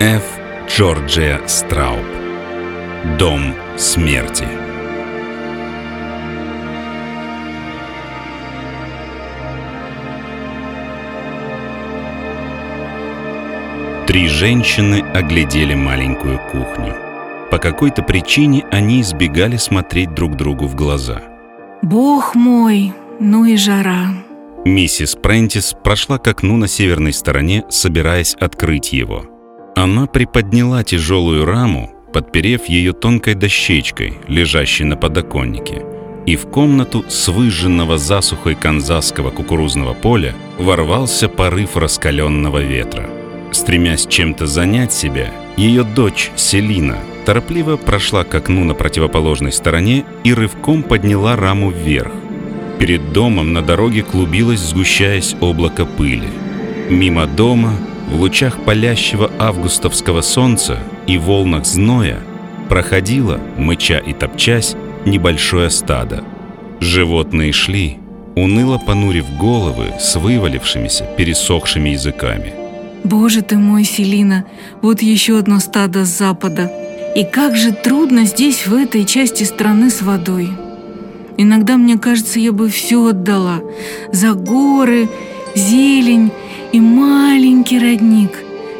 Ф. Джорджия Страуб. Дом смерти. Три женщины оглядели маленькую кухню. По какой-то причине они избегали смотреть друг другу в глаза. Бог мой, ну и жара. Миссис Прентис прошла к окну на северной стороне, собираясь открыть его. Она приподняла тяжелую раму, подперев ее тонкой дощечкой, лежащей на подоконнике, и в комнату с выжженного засухой канзасского кукурузного поля ворвался порыв раскаленного ветра. Стремясь чем-то занять себя, ее дочь Селина торопливо прошла к окну на противоположной стороне и рывком подняла раму вверх. Перед домом на дороге клубилось, сгущаясь облако пыли. Мимо дома, в лучах палящего августовского солнца и волнах зноя, проходило, мыча и топчась, небольшое стадо. Животные шли, уныло понурив головы с вывалившимися, пересохшими языками. Боже ты мой, Селина, вот еще одно стадо с запада. И как же трудно здесь, в этой части страны с водой. Иногда мне кажется, я бы все отдала. За горы, зелень и маленький родник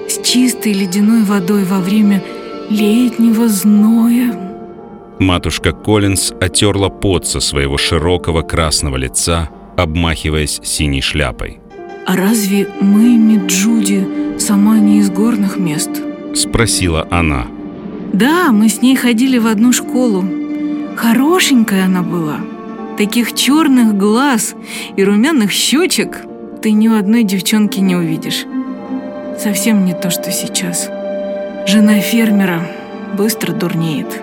с чистой ледяной водой во время летнего зноя. Матушка Коллинз отерла пот со своего широкого красного лица, обмахиваясь синей шляпой. А разве Мэйми Джуди сама не из горных мест? Спросила она. Да, мы с ней ходили в одну школу. Хорошенькая она была. Таких черных глаз и румяных щечек ты ни у одной девчонки не увидишь. Совсем не то, что сейчас. Жена фермера быстро дурнеет.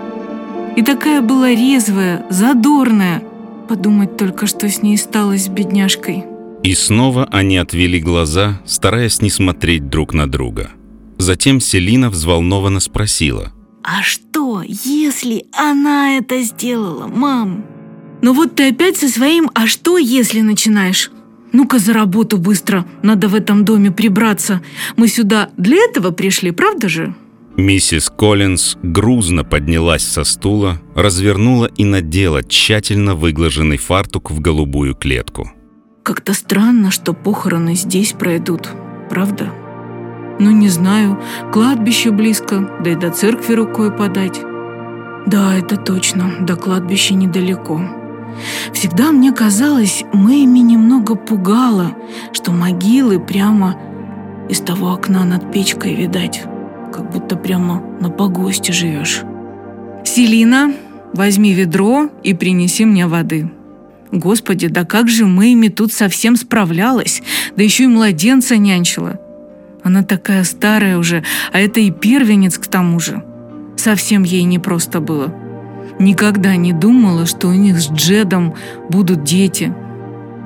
И такая была резвая, задорная. Подумать только, что с ней стало с бедняжкой. И снова они отвели глаза, стараясь не смотреть друг на друга. Затем Селина взволнованно спросила. А что, если она это сделала, мам? Ну вот ты опять со своим «а что, если» начинаешь. Ну-ка за работу быстро, надо в этом доме прибраться. Мы сюда для этого пришли, правда же? Миссис Коллинз грузно поднялась со стула, развернула и надела тщательно выглаженный фартук в голубую клетку. Как-то странно, что похороны здесь пройдут, правда? Ну, не знаю, кладбище близко, да и до церкви рукой подать. Да, это точно, до кладбища недалеко. Всегда мне казалось, Мэйми немного пугала, что могилы прямо из того окна над печкой видать, как будто прямо на погосте живешь. «Селина, возьми ведро и принеси мне воды», Господи, да как же Мэйми тут совсем справлялась, да еще и младенца нянчила. Она такая старая уже, а это и первенец к тому же. Совсем ей непросто было. Никогда не думала, что у них с Джедом будут дети.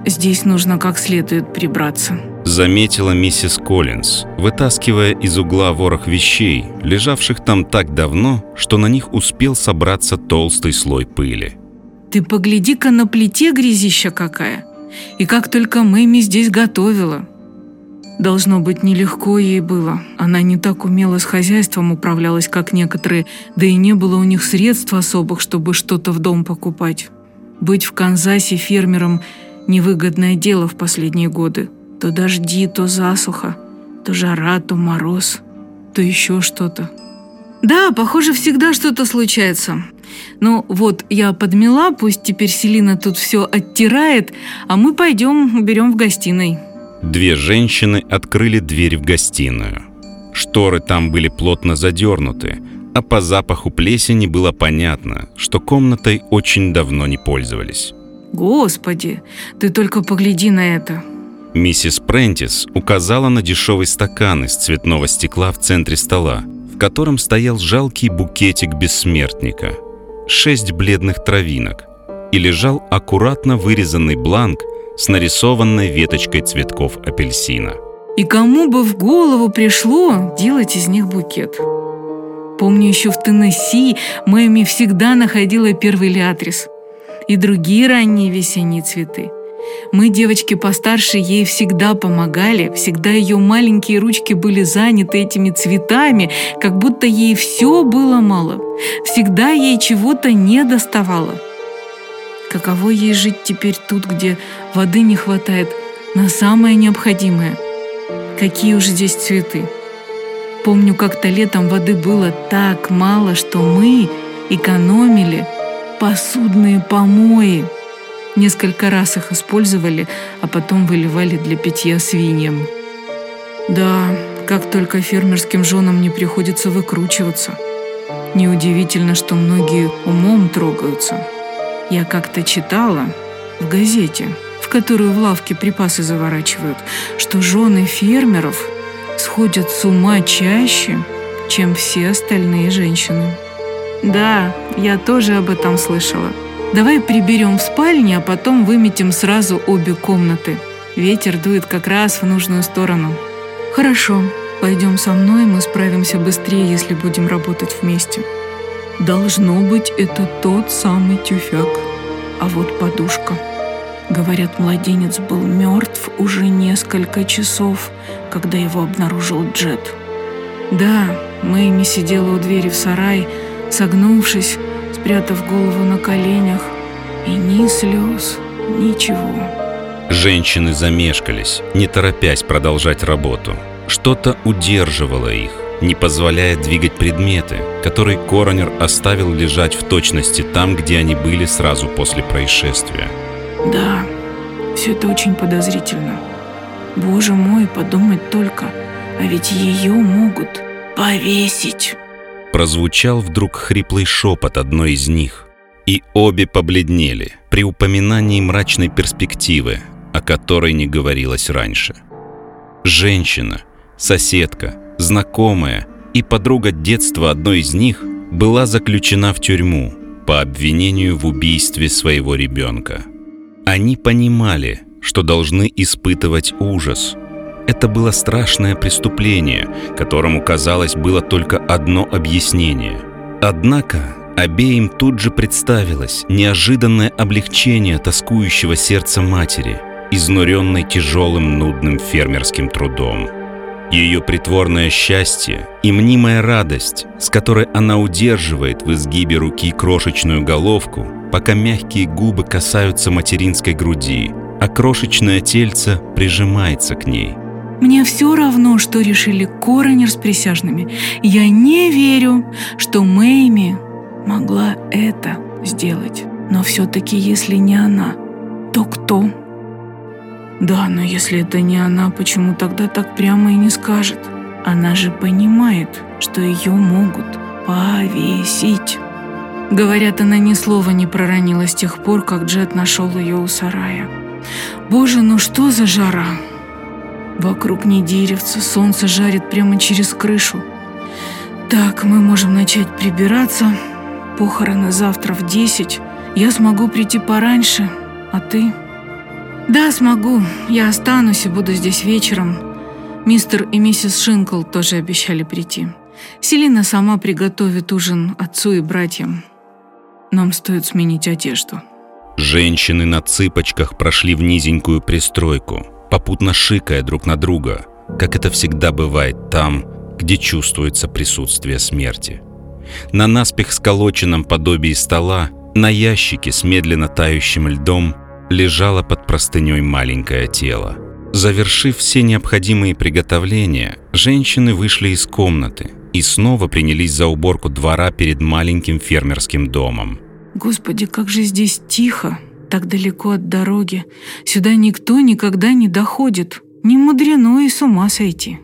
Здесь нужно как следует прибраться. Заметила миссис Коллинз, вытаскивая из угла ворох вещей, лежавших там так давно, что на них успел собраться толстый слой пыли. Ты погляди-ка на плите грязища какая. И как только Мэйми здесь готовила. Должно быть, нелегко ей было. Она не так умело с хозяйством управлялась, как некоторые, да и не было у них средств особых, чтобы что-то в дом покупать. Быть в Канзасе фермером – невыгодное дело в последние годы. То дожди, то засуха, то жара, то мороз, то еще что-то. Да, похоже, всегда что-то случается. Ну вот, я подмела, пусть теперь Селина тут все оттирает, а мы пойдем уберем в гостиной. Две женщины открыли дверь в гостиную. Шторы там были плотно задернуты, а по запаху плесени было понятно, что комнатой очень давно не пользовались. Господи, ты только погляди на это. Миссис Прентис указала на дешевый стакан из цветного стекла в центре стола, в котором стоял жалкий букетик бессмертника, шесть бледных травинок, и лежал аккуратно вырезанный бланк с нарисованной веточкой цветков апельсина. И кому бы в голову пришло делать из них букет? Помню, еще в Теннесси Мэми всегда находила первый лиатрис и другие ранние весенние цветы. Мы, девочки постарше, ей всегда помогали, всегда ее маленькие ручки были заняты этими цветами, как будто ей все было мало. Всегда ей чего-то не доставало. Каково ей жить теперь тут, где воды не хватает на самое необходимое? Какие уж здесь цветы? Помню, как-то летом воды было так мало, что мы экономили посудные помои. Несколько раз их использовали, а потом выливали для питья свиньям. Да, как только фермерским женам не приходится выкручиваться. Неудивительно, что многие умом трогаются. Я как-то читала в газете, в которую в лавке припасы заворачивают, что жены фермеров сходят с ума чаще, чем все остальные женщины. Да, я тоже об этом слышала. Давай приберем в спальне, а потом выметим сразу обе комнаты. Ветер дует как раз в нужную сторону. Хорошо, пойдем со мной, мы справимся быстрее, если будем работать вместе. Должно быть, это тот самый тюфяк. А вот подушка. Говорят, младенец был мертв уже несколько часов, когда его обнаружил Джет. Да, Мэйми сидела у двери в сарай, согнувшись, спрятав голову на коленях, и ни слез, ничего. Женщины замешкались, не торопясь продолжать работу. Что-то удерживало их, не позволяя двигать предметы, которые коронер оставил лежать в точности там, где они были сразу после происшествия. Да, все это очень подозрительно. Боже мой, подумать только, а ведь ее могут повесить прозвучал вдруг хриплый шепот одной из них, и обе побледнели при упоминании мрачной перспективы, о которой не говорилось раньше. Женщина, соседка, знакомая и подруга детства одной из них была заключена в тюрьму по обвинению в убийстве своего ребенка. Они понимали, что должны испытывать ужас – это было страшное преступление, которому, казалось, было только одно объяснение. Однако обеим тут же представилось неожиданное облегчение тоскующего сердца матери, изнуренной тяжелым нудным фермерским трудом. Ее притворное счастье и мнимая радость, с которой она удерживает в изгибе руки крошечную головку, пока мягкие губы касаются материнской груди, а крошечное тельце прижимается к ней – мне все равно, что решили коронер с присяжными. Я не верю, что Мэйми могла это сделать. Но все-таки, если не она, то кто? Да, но если это не она, почему тогда так прямо и не скажет? Она же понимает, что ее могут повесить. Говорят, она ни слова не проронила с тех пор, как Джет нашел ее у сарая. Боже, ну что за жара! Вокруг не деревца, солнце жарит прямо через крышу. Так, мы можем начать прибираться. Похороны завтра в десять. Я смогу прийти пораньше, а ты? Да, смогу. Я останусь и буду здесь вечером. Мистер и миссис Шинкл тоже обещали прийти. Селина сама приготовит ужин отцу и братьям. Нам стоит сменить одежду. Женщины на цыпочках прошли в низенькую пристройку попутно шикая друг на друга, как это всегда бывает там, где чувствуется присутствие смерти. На наспех сколоченном подобии стола, на ящике с медленно тающим льдом, лежало под простыней маленькое тело. Завершив все необходимые приготовления, женщины вышли из комнаты и снова принялись за уборку двора перед маленьким фермерским домом. «Господи, как же здесь тихо!» так далеко от дороги. Сюда никто никогда не доходит. Не мудрено и с ума сойти.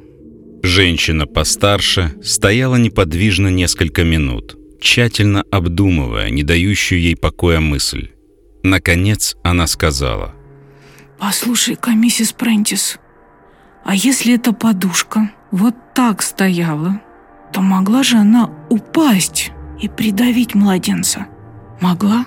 Женщина постарше стояла неподвижно несколько минут, тщательно обдумывая не дающую ей покоя мысль. Наконец она сказала. «Послушай-ка, миссис Прентис, а если эта подушка вот так стояла, то могла же она упасть и придавить младенца? Могла?»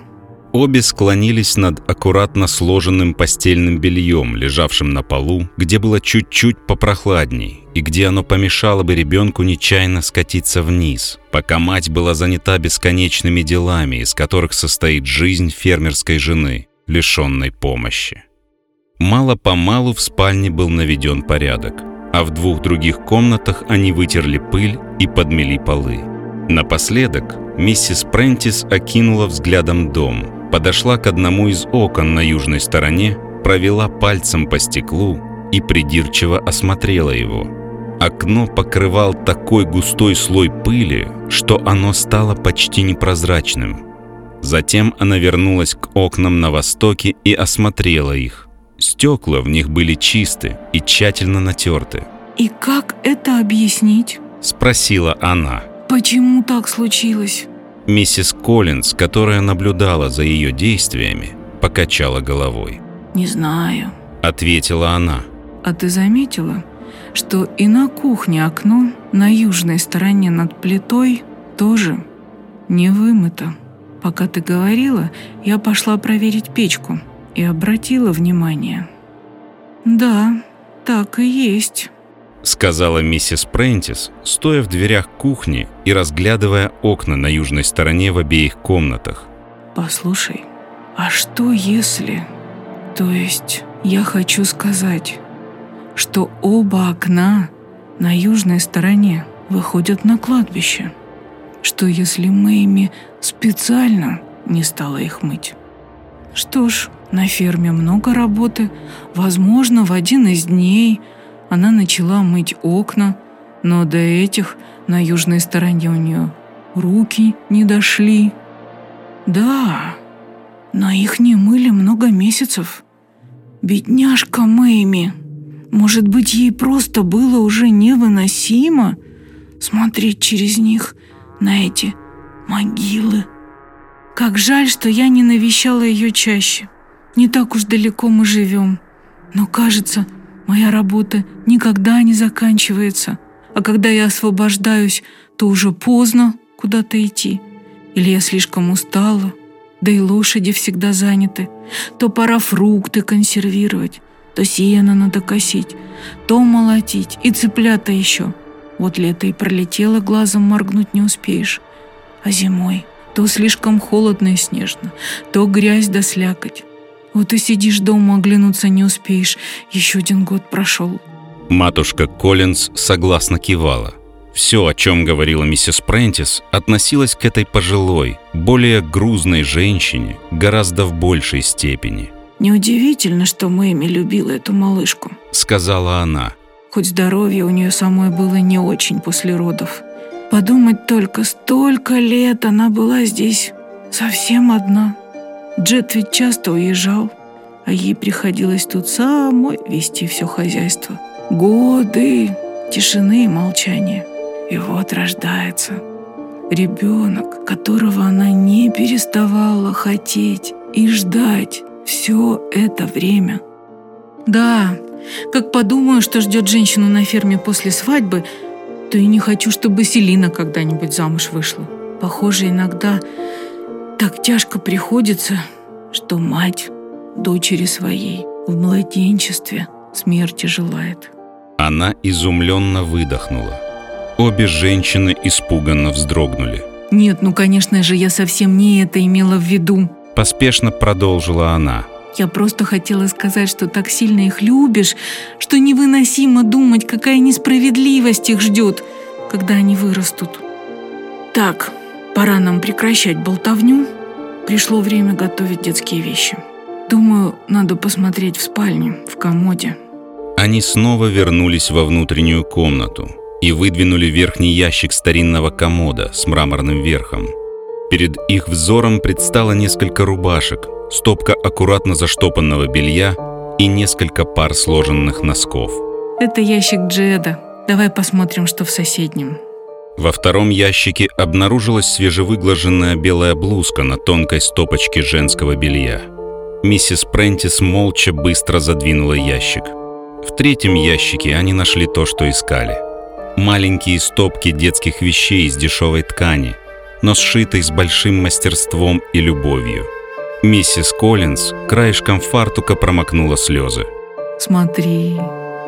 Обе склонились над аккуратно сложенным постельным бельем, лежавшим на полу, где было чуть-чуть попрохладней, и где оно помешало бы ребенку нечаянно скатиться вниз, пока мать была занята бесконечными делами, из которых состоит жизнь фермерской жены, лишенной помощи. Мало-помалу в спальне был наведен порядок, а в двух других комнатах они вытерли пыль и подмели полы. Напоследок миссис Прентис окинула взглядом дом, подошла к одному из окон на южной стороне, провела пальцем по стеклу и придирчиво осмотрела его. Окно покрывал такой густой слой пыли, что оно стало почти непрозрачным. Затем она вернулась к окнам на востоке и осмотрела их. Стекла в них были чисты и тщательно натерты. «И как это объяснить?» – спросила она. «Почему так случилось?» Миссис Коллинз, которая наблюдала за ее действиями, покачала головой. «Не знаю», – ответила она. «А ты заметила, что и на кухне окно на южной стороне над плитой тоже не вымыто?» Пока ты говорила, я пошла проверить печку и обратила внимание. «Да, так и есть», — сказала миссис Прентис, стоя в дверях кухни и разглядывая окна на южной стороне в обеих комнатах. «Послушай, а что если... То есть я хочу сказать, что оба окна на южной стороне выходят на кладбище?» что если Мэйми специально не стала их мыть. Что ж, на ферме много работы. Возможно, в один из дней она начала мыть окна, но до этих на южной стороне у нее руки не дошли. Да, но их не мыли много месяцев. Бедняжка Мэйми. Может быть, ей просто было уже невыносимо смотреть через них на эти могилы. Как жаль, что я не навещала ее чаще. Не так уж далеко мы живем. Но кажется, моя работа никогда не заканчивается. А когда я освобождаюсь, то уже поздно куда-то идти. Или я слишком устала, да и лошади всегда заняты. То пора фрукты консервировать, то сено надо косить, то молотить и цыплята еще. Вот лето и пролетело, глазом моргнуть не успеешь. А зимой то слишком холодно и снежно, то грязь да слякоть. Вот и сидишь дома, оглянуться не успеешь. Еще один год прошел. Матушка Коллинз согласно кивала. Все, о чем говорила миссис Прентис, относилось к этой пожилой, более грузной женщине гораздо в большей степени. «Неудивительно, что Мэйми любила эту малышку», — сказала она хоть здоровье у нее самой было не очень после родов. Подумать только, столько лет она была здесь совсем одна. Джет ведь часто уезжал, а ей приходилось тут самой вести все хозяйство. Годы тишины и молчания. И вот рождается ребенок, которого она не переставала хотеть и ждать все это время. Да, как подумаю, что ждет женщину на ферме после свадьбы, то и не хочу, чтобы Селина когда-нибудь замуж вышла. Похоже, иногда так тяжко приходится, что мать дочери своей в младенчестве смерти желает. Она изумленно выдохнула. Обе женщины испуганно вздрогнули. «Нет, ну, конечно же, я совсем не это имела в виду», – поспешно продолжила она. Я просто хотела сказать, что так сильно их любишь, что невыносимо думать, какая несправедливость их ждет, когда они вырастут. Так, пора нам прекращать болтовню. Пришло время готовить детские вещи. Думаю, надо посмотреть в спальне, в комоде. Они снова вернулись во внутреннюю комнату и выдвинули верхний ящик старинного комода с мраморным верхом. Перед их взором предстало несколько рубашек, стопка аккуратно заштопанного белья и несколько пар сложенных носков. Это ящик Джеда. Давай посмотрим, что в соседнем. Во втором ящике обнаружилась свежевыглаженная белая блузка на тонкой стопочке женского белья. Миссис Прентис молча быстро задвинула ящик. В третьем ящике они нашли то, что искали. Маленькие стопки детских вещей из дешевой ткани – но сшитой с большим мастерством и любовью. Миссис Коллинз краешком фартука промокнула слезы. «Смотри,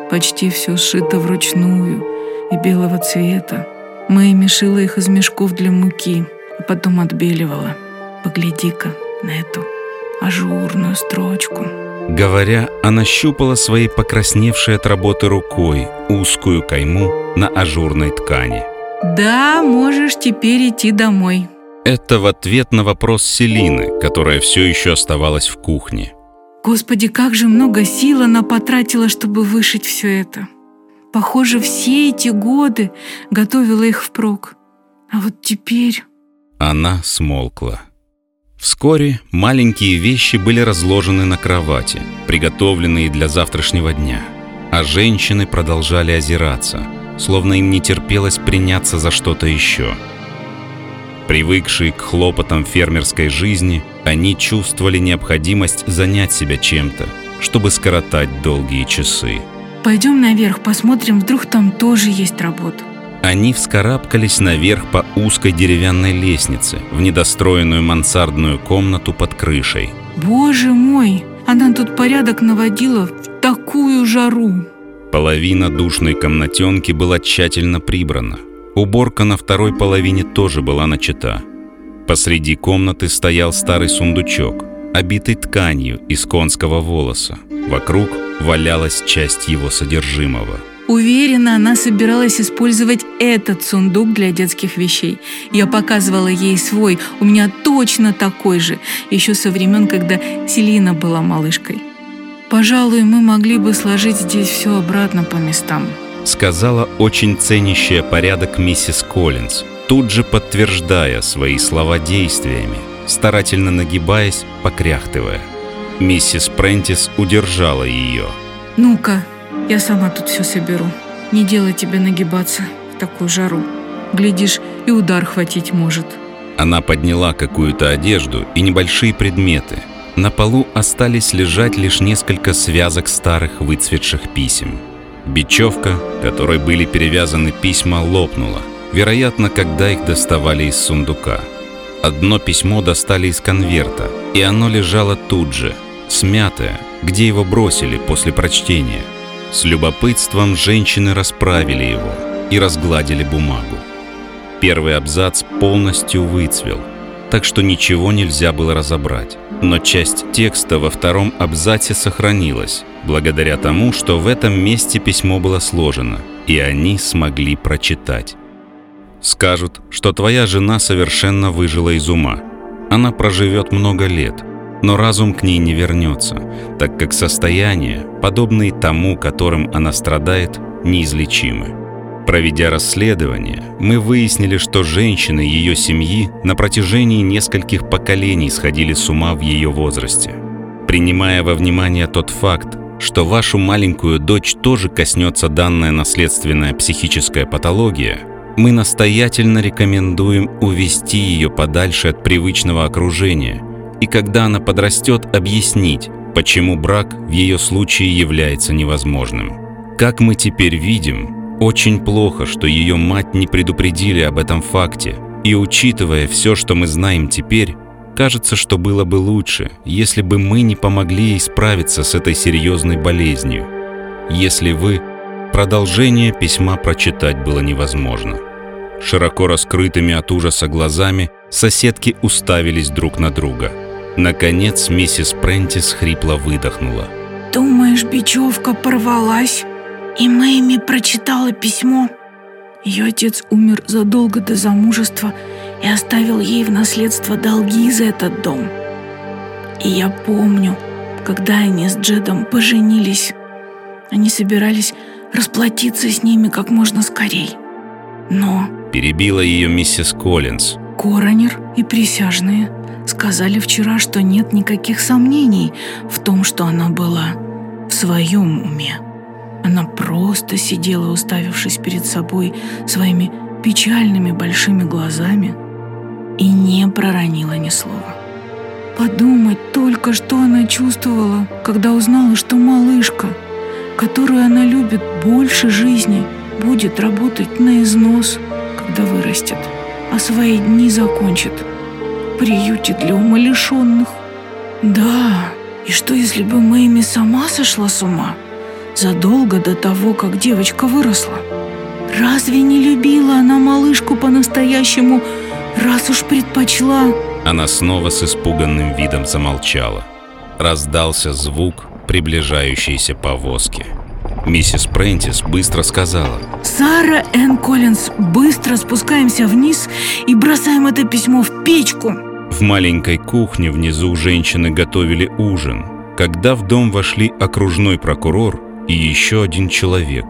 почти все сшито вручную и белого цвета. Мэйми шила их из мешков для муки, а потом отбеливала. Погляди-ка на эту ажурную строчку. Говоря, она щупала своей покрасневшей от работы рукой узкую кайму на ажурной ткани. Да, можешь теперь идти домой. Это в ответ на вопрос Селины, которая все еще оставалась в кухне. Господи, как же много сил она потратила, чтобы вышить все это. Похоже, все эти годы готовила их впрок. А вот теперь... Она смолкла. Вскоре маленькие вещи были разложены на кровати, приготовленные для завтрашнего дня. А женщины продолжали озираться, словно им не терпелось приняться за что-то еще. Привыкшие к хлопотам фермерской жизни, они чувствовали необходимость занять себя чем-то, чтобы скоротать долгие часы. Пойдем наверх, посмотрим, вдруг там тоже есть работа. Они вскарабкались наверх по узкой деревянной лестнице в недостроенную мансардную комнату под крышей. Боже мой, она тут порядок наводила в такую жару. Половина душной комнатенки была тщательно прибрана. Уборка на второй половине тоже была начата. Посреди комнаты стоял старый сундучок, обитый тканью из конского волоса. Вокруг валялась часть его содержимого – Уверена, она собиралась использовать этот сундук для детских вещей. Я показывала ей свой, у меня точно такой же, еще со времен, когда Селина была малышкой. Пожалуй, мы могли бы сложить здесь все обратно по местам. Сказала очень ценящая порядок миссис Коллинз, тут же подтверждая свои слова действиями, старательно нагибаясь, покряхтывая. Миссис Прентис удержала ее. «Ну-ка, я сама тут все соберу. Не делай тебе нагибаться в такую жару. Глядишь, и удар хватить может. Она подняла какую-то одежду и небольшие предметы. На полу остались лежать лишь несколько связок старых выцветших писем. Бечевка, которой были перевязаны письма, лопнула. Вероятно, когда их доставали из сундука. Одно письмо достали из конверта, и оно лежало тут же, смятое, где его бросили после прочтения – с любопытством женщины расправили его и разгладили бумагу. Первый абзац полностью выцвел, так что ничего нельзя было разобрать. Но часть текста во втором абзаце сохранилась, благодаря тому, что в этом месте письмо было сложено, и они смогли прочитать. Скажут, что твоя жена совершенно выжила из ума. Она проживет много лет – но разум к ней не вернется, так как состояние, подобное тому, которым она страдает, неизлечимы. Проведя расследование, мы выяснили, что женщины ее семьи на протяжении нескольких поколений сходили с ума в ее возрасте. Принимая во внимание тот факт, что вашу маленькую дочь тоже коснется данная наследственная психическая патология, мы настоятельно рекомендуем увести ее подальше от привычного окружения – и когда она подрастет, объяснить, почему брак в ее случае является невозможным. Как мы теперь видим, очень плохо, что ее мать не предупредили об этом факте, и учитывая все, что мы знаем теперь, кажется, что было бы лучше, если бы мы не помогли ей справиться с этой серьезной болезнью. Если вы... Продолжение письма прочитать было невозможно. Широко раскрытыми от ужаса глазами соседки уставились друг на друга – Наконец миссис Прентис хрипло выдохнула. «Думаешь, бечевка порвалась?» И Мэйми прочитала письмо. Ее отец умер задолго до замужества и оставил ей в наследство долги за этот дом. И я помню, когда они с Джедом поженились, они собирались расплатиться с ними как можно скорей. Но... Перебила ее миссис Коллинз. Коронер и присяжные – сказали вчера, что нет никаких сомнений в том, что она была в своем уме. Она просто сидела, уставившись перед собой своими печальными большими глазами и не проронила ни слова. Подумать только, что она чувствовала, когда узнала, что малышка, которую она любит больше жизни, будет работать на износ, когда вырастет, а свои дни закончит – приюте для умалишенных. Да, и что если бы Мэйми сама сошла с ума? Задолго до того, как девочка выросла. Разве не любила она малышку по-настоящему, раз уж предпочла? Она снова с испуганным видом замолчала. Раздался звук, приближающейся повозки. Миссис Прентис быстро сказала. «Сара Энн Коллинз, быстро спускаемся вниз и бросаем это письмо в печку!» В маленькой кухне внизу женщины готовили ужин, когда в дом вошли окружной прокурор и еще один человек.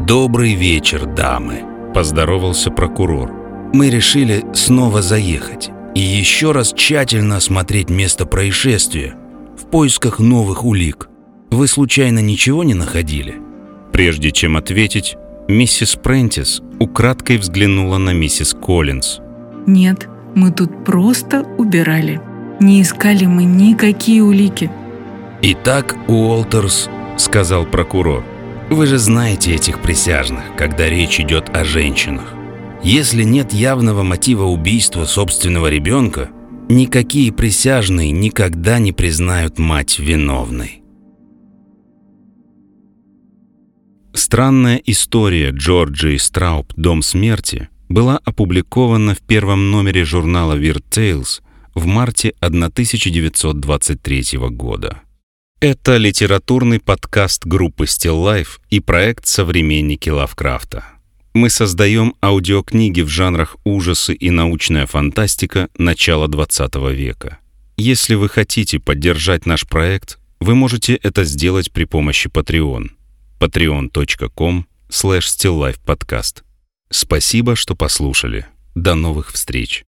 «Добрый вечер, дамы!» – поздоровался прокурор. «Мы решили снова заехать и еще раз тщательно осмотреть место происшествия в поисках новых улик. Вы случайно ничего не находили?» Прежде чем ответить, миссис Прентис украдкой взглянула на миссис Коллинз. «Нет, мы тут просто убирали. Не искали мы никакие улики». «Итак, Уолтерс», — сказал прокурор, — «вы же знаете этих присяжных, когда речь идет о женщинах. Если нет явного мотива убийства собственного ребенка, никакие присяжные никогда не признают мать виновной. Странная история Джорджии Страуб «Дом смерти» была опубликована в первом номере журнала Weird Tales в марте 1923 года. Это литературный подкаст группы Still Life и проект «Современники Лавкрафта». Мы создаем аудиокниги в жанрах ужасы и научная фантастика начала 20 века. Если вы хотите поддержать наш проект, вы можете это сделать при помощи Patreon – patreon.com slash stillifepodcast. Спасибо, что послушали. До новых встреч.